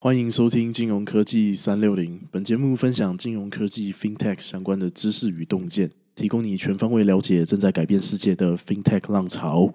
欢迎收听金融科技三六零。本节目分享金融科技 FinTech 相关的知识与洞见，提供你全方位了解正在改变世界的 FinTech 浪潮。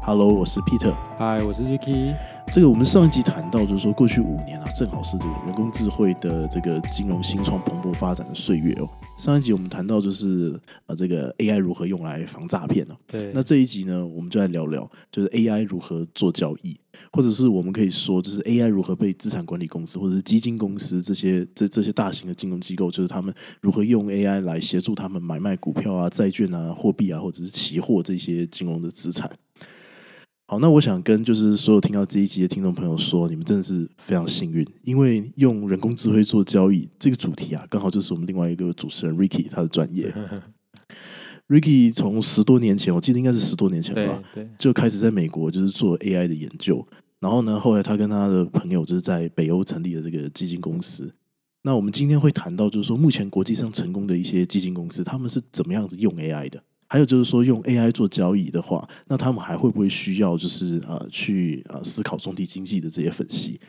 Hello，我是 Peter。嗨，我是 Ricky。这个我们上一集谈到，就是说过去五年啊，正好是这个人工智慧的这个金融新创蓬勃发展的岁月哦。上一集我们谈到就是呃这个 AI 如何用来防诈骗呢？对，那这一集呢，我们就来聊聊，就是 AI 如何做交易，或者是我们可以说，就是 AI 如何被资产管理公司或者是基金公司这些这这些大型的金融机构，就是他们如何用 AI 来协助他们买卖股票啊、债券啊、货币啊，或者是期货这些金融的资产。好，那我想跟就是所有听到这一集的听众朋友说，你们真的是非常幸运，因为用人工智慧做交易这个主题啊，刚好就是我们另外一个主持人 Ricky 他的专业。Ricky 从十多年前，我记得应该是十多年前吧，对，就开始在美国就是做 AI 的研究，然后呢，后来他跟他的朋友就是在北欧成立了这个基金公司。那我们今天会谈到，就是说目前国际上成功的一些基金公司，他们是怎么样子用 AI 的。还有就是说，用 AI 做交易的话，那他们还会不会需要就是呃去呃思考中体经济的这些分析？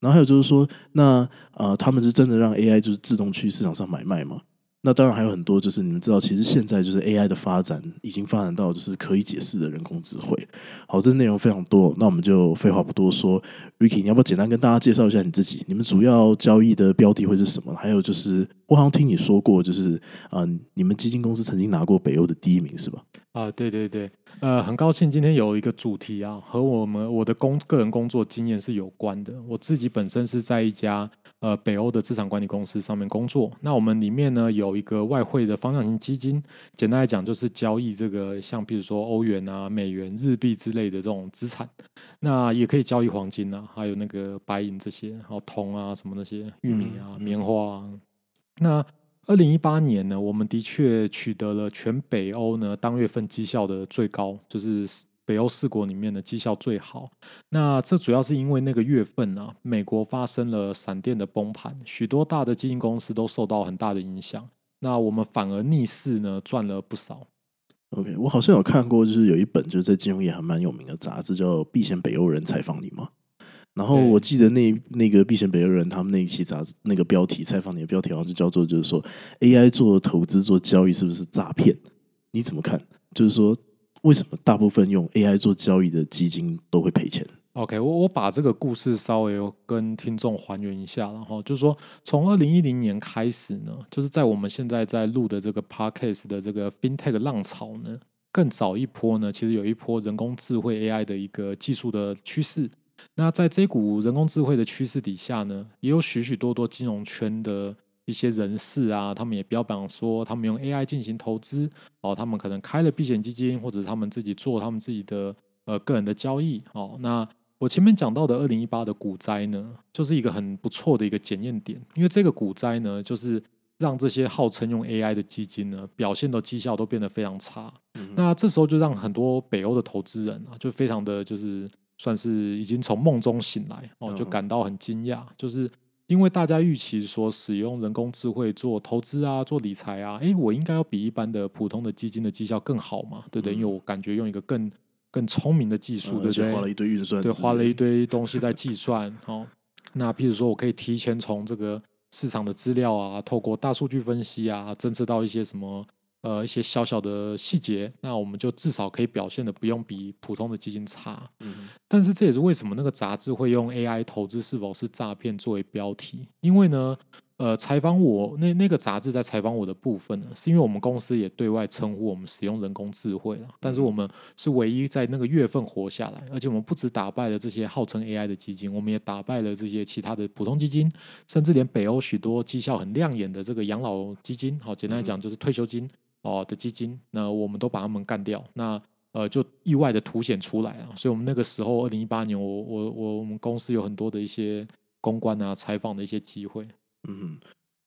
然后还有就是说，那呃他们是真的让 AI 就是自动去市场上买卖吗？那当然还有很多，就是你们知道，其实现在就是 AI 的发展已经发展到就是可以解释的人工智慧。好，这内容非常多，那我们就废话不多说，Ricky，你要不要简单跟大家介绍一下你自己？你们主要交易的标的会是什么？还有就是我好像听你说过，就是啊，你们基金公司曾经拿过北欧的第一名，是吧？啊，对对对，呃，很高兴今天有一个主题啊，和我们我的工个人工作经验是有关的。我自己本身是在一家呃北欧的资产管理公司上面工作，那我们里面呢有一个外汇的方向型基金，简单来讲就是交易这个像比如说欧元啊、美元、日币之类的这种资产，那也可以交易黄金啊，还有那个白银这些，还有铜啊什么那些玉米啊、棉花啊，那。二零一八年呢，我们的确取得了全北欧呢当月份绩效的最高，就是北欧四国里面的绩效最好。那这主要是因为那个月份啊，美国发生了闪电的崩盘，许多大的基金公司都受到很大的影响。那我们反而逆势呢赚了不少。OK，我好像有看过，就是有一本就是在金融业还蛮有名的杂志，叫《避险北欧人采访你》嘛？然后我记得那那个避险北欧人他们那一期杂志那个标题采访你的标题好像就叫做就是说 AI 做投资做交易是不是诈骗？你怎么看？就是说为什么大部分用 AI 做交易的基金都会赔钱？OK，我我把这个故事稍微跟听众还原一下，然后就是说从二零一零年开始呢，就是在我们现在在录的这个 Podcast 的这个 FinTech 浪潮呢，更早一波呢，其实有一波人工智慧 AI 的一个技术的趋势。那在这股人工智慧的趋势底下呢，也有许许多多金融圈的一些人士啊，他们也标榜说，他们用 AI 进行投资哦，他们可能开了避险基金，或者他们自己做他们自己的呃个人的交易哦。那我前面讲到的二零一八的股灾呢，就是一个很不错的一个检验点，因为这个股灾呢，就是让这些号称用 AI 的基金呢，表现的绩效都变得非常差。那这时候就让很多北欧的投资人啊，就非常的就是。算是已经从梦中醒来哦，就感到很惊讶，就是因为大家预期说使用人工智慧做投资啊、做理财啊，哎，我应该要比一般的普通的基金的绩效更好嘛，对不对？因为我感觉用一个更更聪明的技术，对不对？花了一堆运算，对，花了一堆东西在 计算哦。那譬如说我可以提前从这个市场的资料啊，透过大数据分析啊，侦测到一些什么。呃，一些小小的细节，那我们就至少可以表现的不用比普通的基金差。嗯，但是这也是为什么那个杂志会用 AI 投资是否是诈骗作为标题，因为呢，呃，采访我那那个杂志在采访我的部分呢，是因为我们公司也对外称呼我们使用人工智慧了，但是我们是唯一在那个月份活下来，而且我们不止打败了这些号称 AI 的基金，我们也打败了这些其他的普通基金，甚至连北欧许多绩效很亮眼的这个养老基金，好，简单来讲就是退休金。哦的基金，那我们都把他们干掉，那呃就意外的凸显出来啊，所以我们那个时候二零一八年，我我我我们公司有很多的一些公关啊、采访的一些机会。嗯，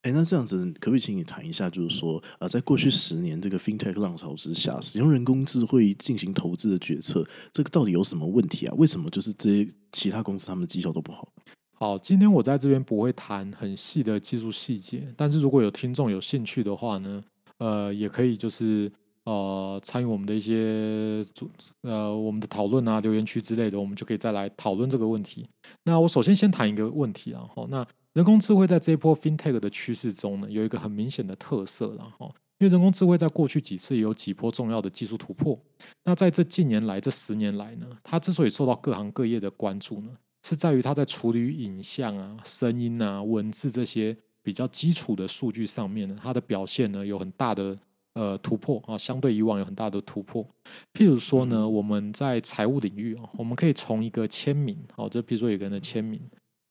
哎，那这样子可不可以请你谈一下，就是说啊，在过去十年这个 FinTech 浪潮之下，使用人工智慧进行投资的决策，这个到底有什么问题啊？为什么就是这些其他公司他们的绩效都不好？好，今天我在这边不会谈很细的技术细节，但是如果有听众有兴趣的话呢？呃，也可以，就是呃参与我们的一些主呃我们的讨论啊留言区之类的，我们就可以再来讨论这个问题。那我首先先谈一个问题，然后那人工智慧在这一波 FinTech 的趋势中呢，有一个很明显的特色，然后因为人工智慧在过去几次有几波重要的技术突破，那在这近年来这十年来呢，它之所以受到各行各业的关注呢，是在于它在处理影像啊、声音啊、文字这些比较基础的数据上面呢，它的表现呢有很大的呃突破啊，相对以往有很大的突破。譬如说呢，我们在财务领域啊，我们可以从一个签名，哦，这比如说有个人的签名。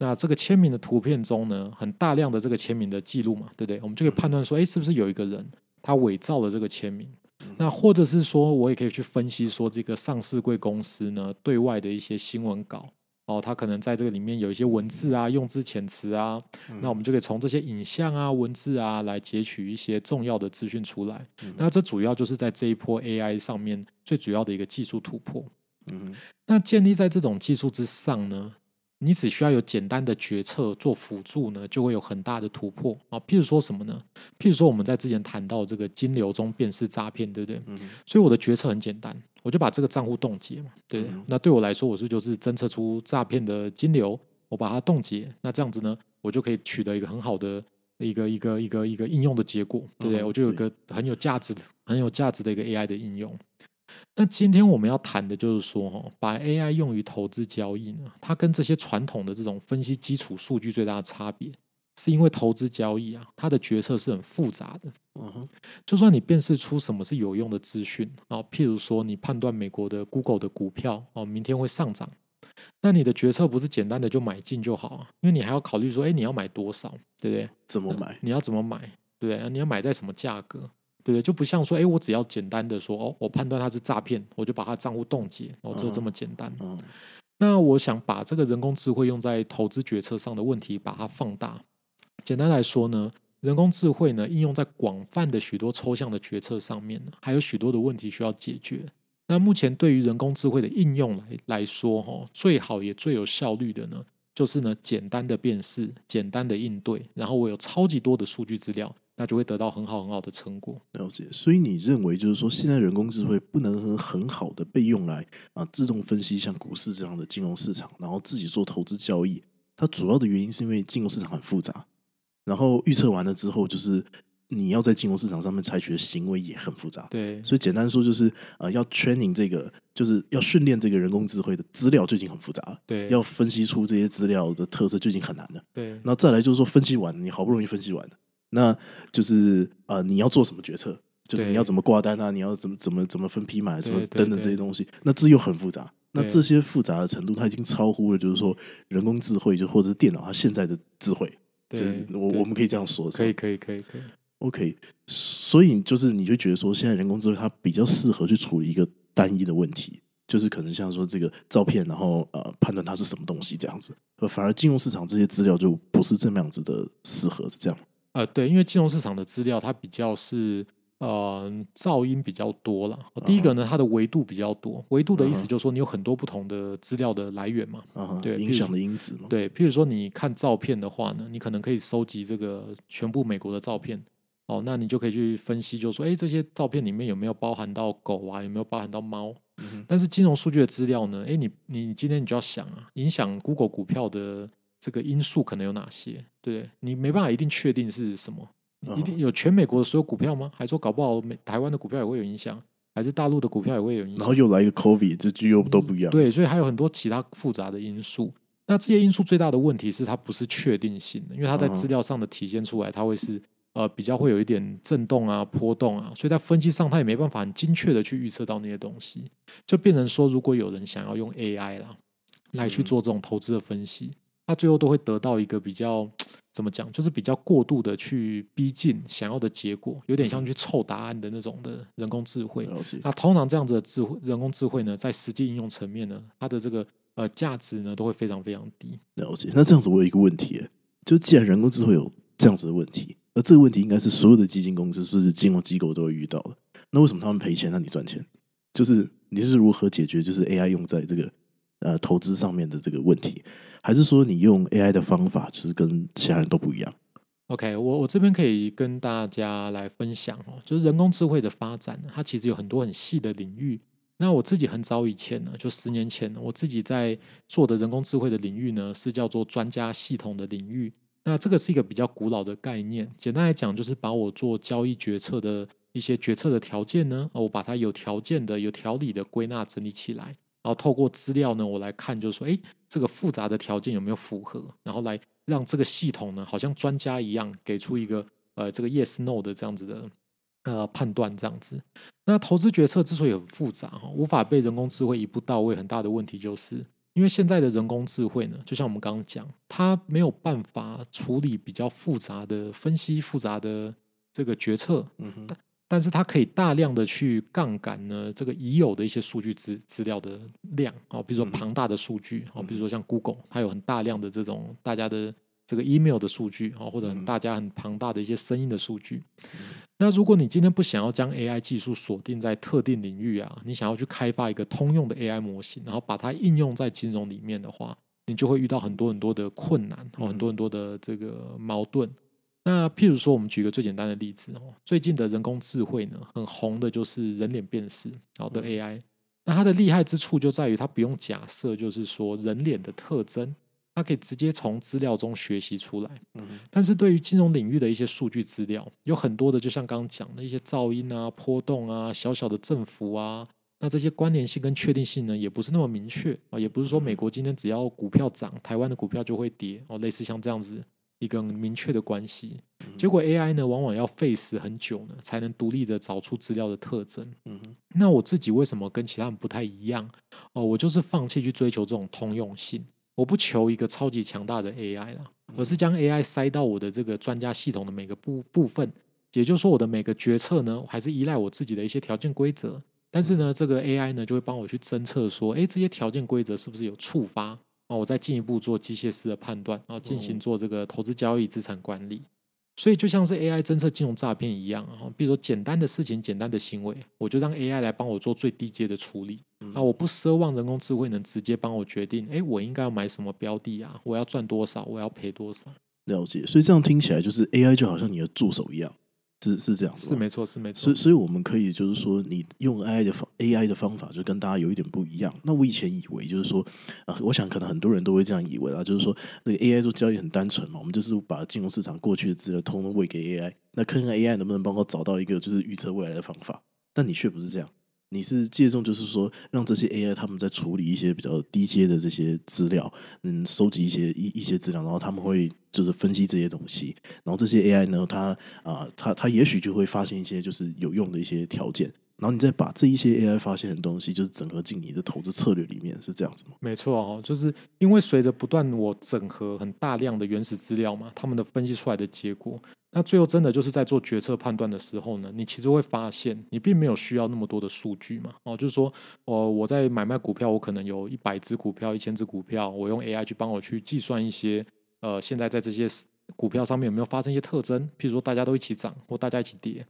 那这个签名的图片中呢，很大量的这个签名的记录嘛，对不对？我们就可以判断说，哎，是不是有一个人他伪造了这个签名？那或者是说，我也可以去分析说，这个上市贵公司呢，对外的一些新闻稿哦，它可能在这个里面有一些文字啊，用字遣词啊，那我们就可以从这些影像啊、文字啊来截取一些重要的资讯出来。那这主要就是在这一波 AI 上面最主要的一个技术突破。嗯，那建立在这种技术之上呢？你只需要有简单的决策做辅助呢，就会有很大的突破啊。譬如说什么呢？譬如说我们在之前谈到这个金流中辨识诈骗，对不对？嗯。所以我的决策很简单，我就把这个账户冻结嘛，对。那对我来说，我是就是侦测出诈骗的金流，我把它冻结。那这样子呢，我就可以取得一个很好的一个一个一个一个应用的结果，对不对？我就有个很有价值的、很有价值的一个 AI 的应用。那今天我们要谈的就是说，哈，把 AI 用于投资交易呢，它跟这些传统的这种分析基础数据最大的差别，是因为投资交易啊，它的决策是很复杂的。嗯哼，就算你辨识出什么是有用的资讯啊，譬如说你判断美国的 Google 的股票哦，明天会上涨，那你的决策不是简单的就买进就好啊，因为你还要考虑说，哎，你要买多少，对不对？怎么买？你要怎么买？对不对？你要买在什么价格？对不对？就不像说，哎，我只要简单的说，哦，我判断它是诈骗，我就把它账户冻结，哦，就这么简单。嗯，那我想把这个人工智慧用在投资决策上的问题，把它放大。简单来说呢，人工智慧呢应用在广泛的许多抽象的决策上面，还有许多的问题需要解决。那目前对于人工智慧的应用来来说，哈，最好也最有效率的呢，就是呢简单的辨识，简单的应对，然后我有超级多的数据资料。那就会得到很好很好的成果。了解，所以你认为就是说，现在人工智慧不能很很好的被用来啊自动分析像股市这样的金融市场，然后自己做投资交易。它主要的原因是因为金融市场很复杂，然后预测完了之后，就是你要在金融市场上面采取的行为也很复杂。对，所以简单说就是呃，要 training 这个，就是要训练这个人工智慧的资料就已经很复杂了。对，要分析出这些资料的特色就已经很难了。对，那再来就是说分析完，你好不容易分析完了。那就是呃，你要做什么决策？就是你要怎么挂单啊？你要怎么怎么怎么分批买什么等等这些东西？那这又很复杂。那这些复杂的程度，它已经超乎了，就是说人工智慧就或者是电脑它现在的智慧。对，我我们可以这样说。可以可以可以可以。OK，所以就是你就觉得说，现在人工智慧它比较适合去处理一个单一的问题，就是可能像说这个照片，然后呃判断它是什么东西这样子。反而金融市场这些资料就不是这么样子的适合，是这样。呃，对，因为金融市场的资料它比较是呃噪音比较多了。第一个呢，它的维度比较多，维度的意思就是说你有很多不同的资料的来源嘛，对，影响的因子嘛。对，譬如说你看照片的话呢，你可能可以收集这个全部美国的照片，哦，那你就可以去分析，就说，哎，这些照片里面有没有包含到狗啊，有没有包含到猫？但是金融数据的资料呢，哎，你你今天你就要想啊，影响 Google 股票的。这个因素可能有哪些？对你没办法一定确定是什么，一定有全美国的所有股票吗？还说搞不好美台湾的股票也会有影响，还是大陆的股票也会有影响？然后又来一个 COVID，这句又都不一样。对，所以还有很多其他复杂的因素。那这些因素最大的问题是它不是确定性的，因为它在资料上的体现出来，它会是呃比较会有一点震动啊、波动啊，所以在分析上它也没办法很精确的去预测到那些东西，就变成说，如果有人想要用 AI 啦来去做这种投资的分析。他最后都会得到一个比较怎么讲，就是比较过度的去逼近想要的结果，有点像去凑答案的那种的人工智慧。那通常这样子的智慧人工智慧呢，在实际应用层面呢，它的这个呃价值呢，都会非常非常低。了解。那这样子，我有一个问题，就既然人工智慧有这样子的问题，而这个问题应该是所有的基金公司、或是金融机构都会遇到的，那为什么他们赔钱，那你赚钱？就是你是如何解决，就是 AI 用在这个呃投资上面的这个问题？还是说你用 AI 的方法，就是跟其他人都不一样？OK，我我这边可以跟大家来分享哦，就是人工智慧的发展，它其实有很多很细的领域。那我自己很早以前呢，就十年前，我自己在做的人工智慧的领域呢，是叫做专家系统的领域。那这个是一个比较古老的概念，简单来讲，就是把我做交易决策的一些决策的条件呢，我把它有条件的、有条理的归纳整理起来，然后透过资料呢，我来看，就是说，哎，这个复杂的条件有没有符合，然后来让这个系统呢，好像专家一样，给出一个呃这个 yes no 的这样子的。呃，判断这样子，那投资决策之所以很复杂哈，无法被人工智慧一步到位，很大的问题就是因为现在的人工智慧呢，就像我们刚刚讲，它没有办法处理比较复杂的分析、复杂的这个决策，嗯哼，但是它可以大量的去杠杆呢，这个已有的一些数据资资料的量啊，比如说庞大的数据啊，比如说像 Google，它有很大量的这种大家的。这个 email 的数据啊，或者大家很庞大的一些声音的数据。那如果你今天不想要将 AI 技术锁定在特定领域啊，你想要去开发一个通用的 AI 模型，然后把它应用在金融里面的话，你就会遇到很多很多的困难，哦，很多很多的这个矛盾。那譬如说，我们举个最简单的例子哦，最近的人工智慧呢，很红的就是人脸辨识好的 AI。那它的厉害之处就在于它不用假设，就是说人脸的特征。它可以直接从资料中学习出来，但是对于金融领域的一些数据资料，有很多的，就像刚刚讲的一些噪音啊、波动啊、小小的振幅啊，那这些关联性跟确定性呢，也不是那么明确啊，也不是说美国今天只要股票涨，台湾的股票就会跌哦，类似像这样子一个明确的关系。结果 AI 呢，往往要费时很久呢，才能独立的找出资料的特征。嗯那我自己为什么跟其他人不太一样？哦，我就是放弃去追求这种通用性。我不求一个超级强大的 AI 啦，而是将 AI 塞到我的这个专家系统的每个部部分，也就是说，我的每个决策呢，还是依赖我自己的一些条件规则。但是呢，这个 AI 呢，就会帮我去侦测说，哎，这些条件规则是不是有触发啊？我再进一步做机械式的判断，然后进行做这个投资交易、资产管理。所以就像是 AI 侦测金融诈骗一样啊，比如说简单的事情、简单的行为，我就让 AI 来帮我做最低阶的处理啊，我不奢望人工智慧能直接帮我决定，哎，我应该要买什么标的啊，我要赚多少，我要赔多少。了解，所以这样听起来就是 AI 就好像你的助手一样。是是这样，是没错，是没错。所以，所以我们可以就是说，你用 AI 的方 AI 的方法，就跟大家有一点不一样。那我以前以为就是说，啊，我想可能很多人都会这样以为啊，就是说，这个 AI 做交易很单纯嘛，我们就是把金融市场过去的资料通通喂给 AI，那看看 AI 能不能帮我找到一个就是预测未来的方法。但你却不是这样。你是借重，就是说，让这些 AI 他们在处理一些比较低阶的这些资料，嗯，收集一些一一些资料，然后他们会就是分析这些东西，然后这些 AI 呢，它啊，它它也许就会发现一些就是有用的一些条件。然后你再把这一些 AI 发现的东西，就是整合进你的投资策略里面，是这样子吗？没错哦，就是因为随着不断我整合很大量的原始资料嘛，他们的分析出来的结果，那最后真的就是在做决策判断的时候呢，你其实会发现，你并没有需要那么多的数据嘛。哦，就是说，哦，我在买卖股票，我可能有一百只股票、一千只股票，我用 AI 去帮我去计算一些，呃，现在在这些。股票上面有没有发生一些特征？譬如说大家都一起涨，或大家一起跌。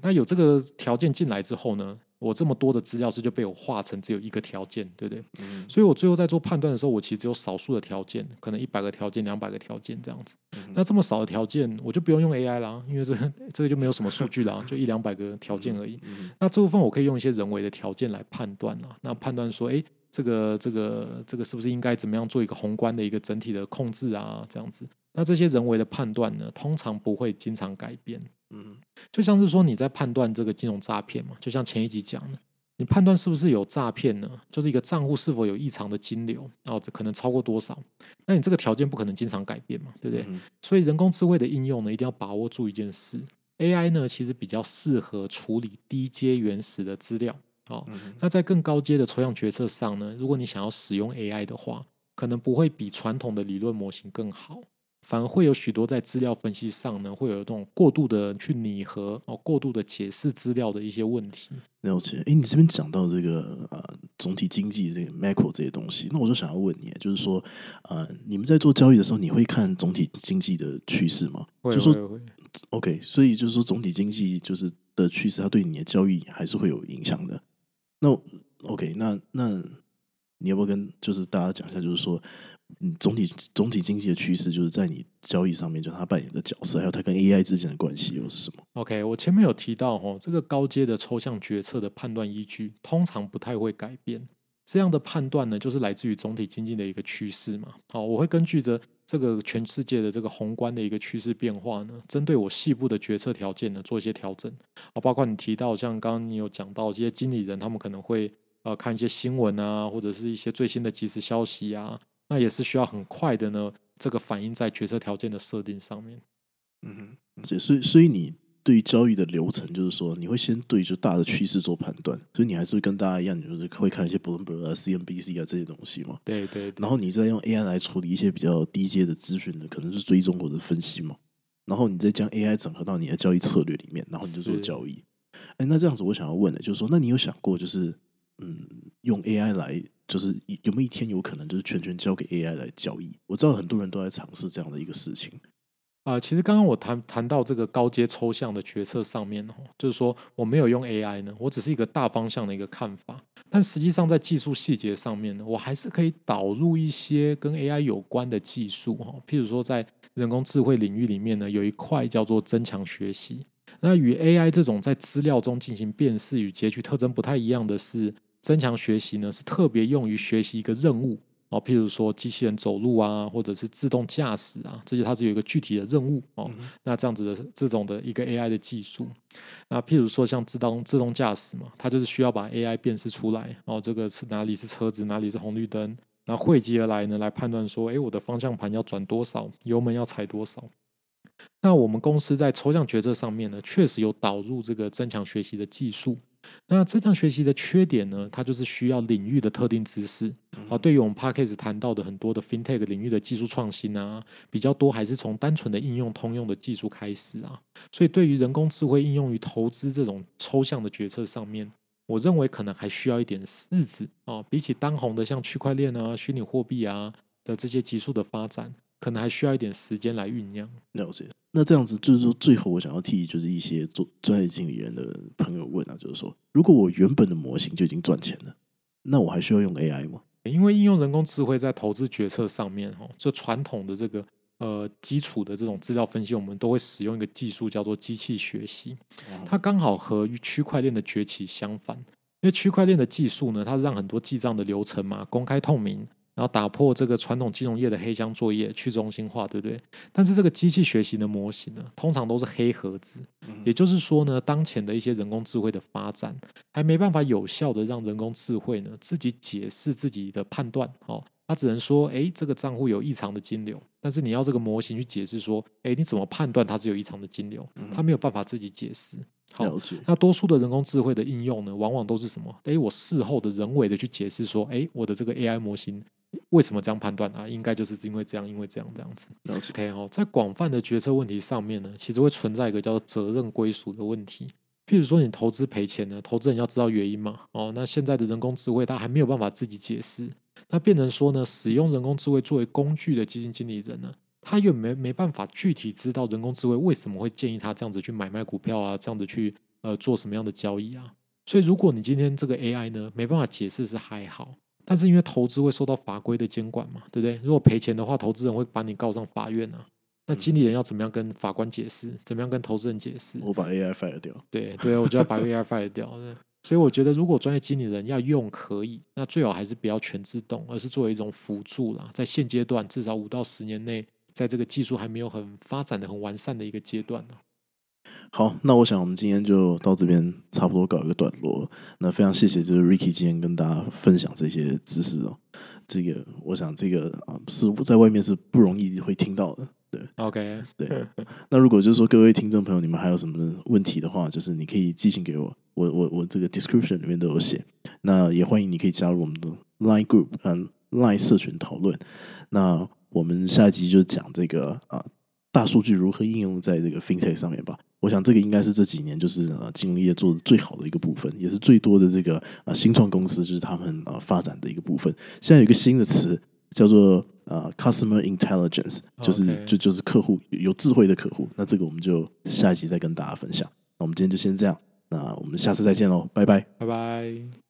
那有这个条件进来之后呢，我这么多的资料是就被我化成只有一个条件，对不对？所以我最后在做判断的时候，我其实只有少数的条件，可能一百个条件、两百个条件这样子。那这么少的条件，我就不用用 AI 啦，因为这这个就没有什么数据啦，就一两百个条件而已。那这部分我可以用一些人为的条件来判断啦。那判断说，哎，这个这个这个是不是应该怎么样做一个宏观的一个整体的控制啊？这样子。那这些人为的判断呢，通常不会经常改变。嗯，就像是说你在判断这个金融诈骗嘛，就像前一集讲的，你判断是不是有诈骗呢？就是一个账户是否有异常的金流，哦，可能超过多少？那你这个条件不可能经常改变嘛，对不对？所以人工智慧的应用呢，一定要把握住一件事：AI 呢，其实比较适合处理低阶原始的资料。哦，那在更高阶的抽象决策上呢，如果你想要使用 AI 的话，可能不会比传统的理论模型更好。反而会有许多在资料分析上呢，会有这种过度的去拟合哦，过度的解释资料的一些问题。了解，哎，你这边讲到这个呃总体经济这个 macro 这些东西，那我就想要问你，就是说呃，你们在做交易的时候，你会看总体经济的趋势吗？会会会。OK，所以就是说总体经济就是的趋势，它对你的交易还是会有影响的。那 OK，那那你要不要跟就是大家讲一下，就是说？嗯总体总体经济的趋势，就是在你交易上面，就它扮演的角色，还有它跟 AI 之间的关系又是什么？OK，我前面有提到哦，这个高阶的抽象决策的判断依据通常不太会改变。这样的判断呢，就是来自于总体经济的一个趋势嘛。好，我会根据着这个全世界的这个宏观的一个趋势变化呢，针对我细部的决策条件呢做一些调整。啊，包括你提到像刚刚你有讲到这些经理人，他们可能会呃看一些新闻啊，或者是一些最新的即时消息啊，那也是需要很快的呢，这个反映在决策条件的设定上面。嗯哼，所以所以你对于交易的流程，就是说你会先对就大的趋势做判断，所以你还是会跟大家一样，你就是会看一些 Bloomberg 啊、CNBC 啊这些东西嘛。对对对然后你再用 AI 来处理一些比较低阶的资讯的，可能是追踪或者分析嘛。然后你再将 AI 整合到你的交易策略里面，然后你就做交易。哎，那这样子我想要问的就是说，那你有想过就是嗯，用 AI 来，就是有没有一天有可能就是全权交给 AI 来交易？我知道很多人都在尝试这样的一个事情。啊、其实刚刚我谈谈到这个高阶抽象的决策上面哦，就是说我没有用 AI 呢，我只是一个大方向的一个看法，但实际上在技术细节上面呢，我还是可以导入一些跟 AI 有关的技术哈、哦，譬如说在人工智慧领域里面呢，有一块叫做增强学习。那与 AI 这种在资料中进行辨识与截取特征不太一样的是，增强学习呢是特别用于学习一个任务。哦，譬如说机器人走路啊，或者是自动驾驶啊，这些它是有一个具体的任务哦。嗯那这样子的这种的一个 AI 的技术，那譬如说像自动自动驾驶嘛，它就是需要把 AI 辨识出来哦，这个是哪里是车子，哪里是红绿灯，然后汇集而来呢，来判断说，诶，我的方向盘要转多少，油门要踩多少。那我们公司在抽象决策上面呢，确实有导入这个增强学习的技术。那这项学习的缺点呢，它就是需要领域的特定知识。好，对于我们 p a c k a g e 谈到的很多的 FinTech 领域的技术创新啊，比较多还是从单纯的应用通用的技术开始啊。所以对于人工智慧应用于投资这种抽象的决策上面，我认为可能还需要一点日子啊。比起当红的像区块链啊、虚拟货币啊的这些急速的发展，可能还需要一点时间来酝酿。了解。那这样子就是说，最后我想要替就是一些做专业经理人的朋友问啊，就是说，如果我原本的模型就已经赚钱了，那我还需要用 AI 吗？因为应用人工智慧在投资决策上面，哈，这传统的这个呃基础的这种资料分析，我们都会使用一个技术叫做机器学习，它刚好和区块链的崛起相反。因为区块链的技术呢，它让很多记账的流程嘛公开透明，然后打破这个传统金融业的黑箱作业，去中心化，对不对？但是这个机器学习的模型呢，通常都是黑盒子，也就是说呢，当前的一些人工智慧的发展，还没办法有效的让人工智慧呢自己解释自己的判断，哦，它只能说，哎，这个账户有异常的金流，但是你要这个模型去解释说，哎，你怎么判断它是有异常的金流？它没有办法自己解释。好。那多数的人工智慧的应用呢，往往都是什么？诶，我事后的人为的去解释说，诶，我的这个 AI 模型为什么这样判断啊？应该就是因为这样，因为这样这样子。OK 哦，在广泛的决策问题上面呢，其实会存在一个叫做责任归属的问题。譬如说，你投资赔钱呢，投资人要知道原因嘛。哦，那现在的人工智慧它还没有办法自己解释，那变成说呢，使用人工智慧作为工具的基金经理人呢，他又没没办法具体知道人工智慧为什么会建议他这样子去买卖股票啊，这样子去呃做什么样的交易啊。所以，如果你今天这个 AI 呢没办法解释是还好，但是因为投资会受到法规的监管嘛，对不对？如果赔钱的话，投资人会把你告上法院啊。那经理人要怎么样跟法官解释？怎么样跟投资人解释？我把 AI fire 掉。对对，我就要把 AI fire 掉。所以我觉得，如果专业经理人要用可以，那最好还是不要全自动，而是作为一种辅助啦。在现阶段，至少五到十年内，在这个技术还没有很发展的很完善的一个阶段呢。好，那我想我们今天就到这边差不多搞一个段落。那非常谢谢，就是 Ricky 今天跟大家分享这些知识哦。这个我想这个啊是在外面是不容易会听到的。对 OK，对。那如果就是说各位听众朋友，你们还有什么问题的话，就是你可以寄信给我，我我我这个 description 里面都有写。那也欢迎你可以加入我们的 Line Group，嗯、Line 社群讨论。那我们下一集就讲这个啊大数据如何应用在这个 FinTech 上面吧。我想这个应该是这几年就是呃金融业做的最好的一个部分，也是最多的这个啊新创公司就是他们啊发展的一个部分。现在有一个新的词叫做啊 Customer Intelligence，就是就就是客户有智慧的客户。那这个我们就下一集再跟大家分享。那我们今天就先这样，那我们下次再见喽，拜拜。拜拜。